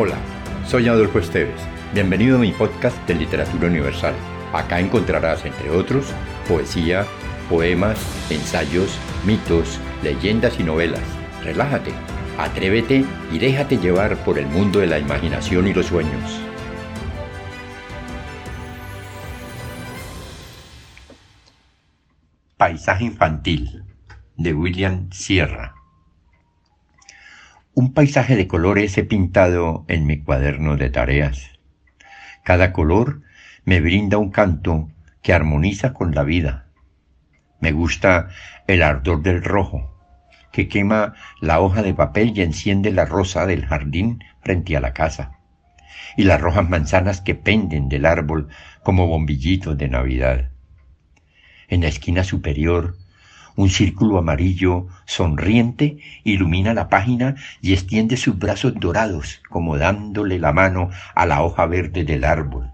Hola, soy Adolfo Esteves. Bienvenido a mi podcast de Literatura Universal. Acá encontrarás, entre otros, poesía, poemas, ensayos, mitos, leyendas y novelas. Relájate, atrévete y déjate llevar por el mundo de la imaginación y los sueños. Paisaje infantil de William Sierra. Un paisaje de colores he pintado en mi cuaderno de tareas. Cada color me brinda un canto que armoniza con la vida. Me gusta el ardor del rojo, que quema la hoja de papel y enciende la rosa del jardín frente a la casa, y las rojas manzanas que penden del árbol como bombillitos de Navidad. En la esquina superior un círculo amarillo sonriente ilumina la página y extiende sus brazos dorados como dándole la mano a la hoja verde del árbol.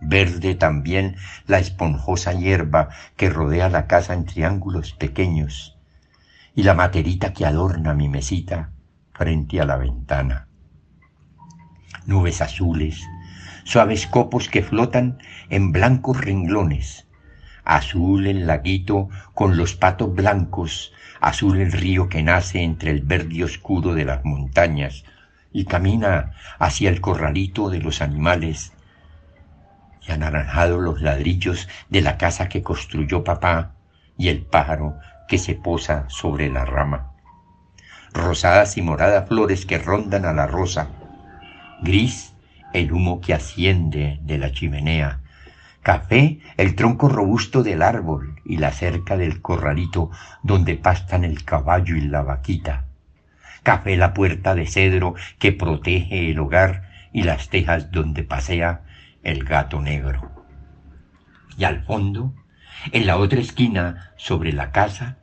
Verde también la esponjosa hierba que rodea la casa en triángulos pequeños y la materita que adorna mi mesita frente a la ventana. Nubes azules, suaves copos que flotan en blancos renglones, azul el laguito con los patos blancos, azul el río que nace entre el verde oscuro de las montañas y camina hacia el corralito de los animales, y anaranjados los ladrillos de la casa que construyó papá y el pájaro que se posa sobre la rama. Rosadas y moradas flores que rondan a la rosa, gris el humo que asciende de la chimenea, Café, el tronco robusto del árbol y la cerca del corralito donde pastan el caballo y la vaquita. Café, la puerta de cedro que protege el hogar y las tejas donde pasea el gato negro. Y al fondo, en la otra esquina, sobre la casa,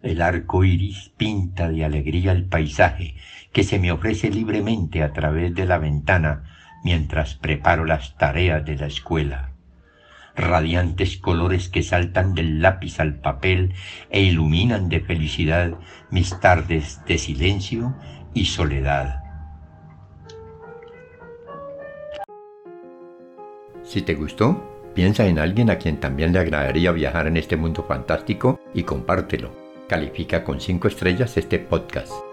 el arco iris pinta de alegría el paisaje que se me ofrece libremente a través de la ventana mientras preparo las tareas de la escuela radiantes colores que saltan del lápiz al papel e iluminan de felicidad mis tardes de silencio y soledad. Si te gustó, piensa en alguien a quien también le agradaría viajar en este mundo fantástico y compártelo. Califica con 5 estrellas este podcast.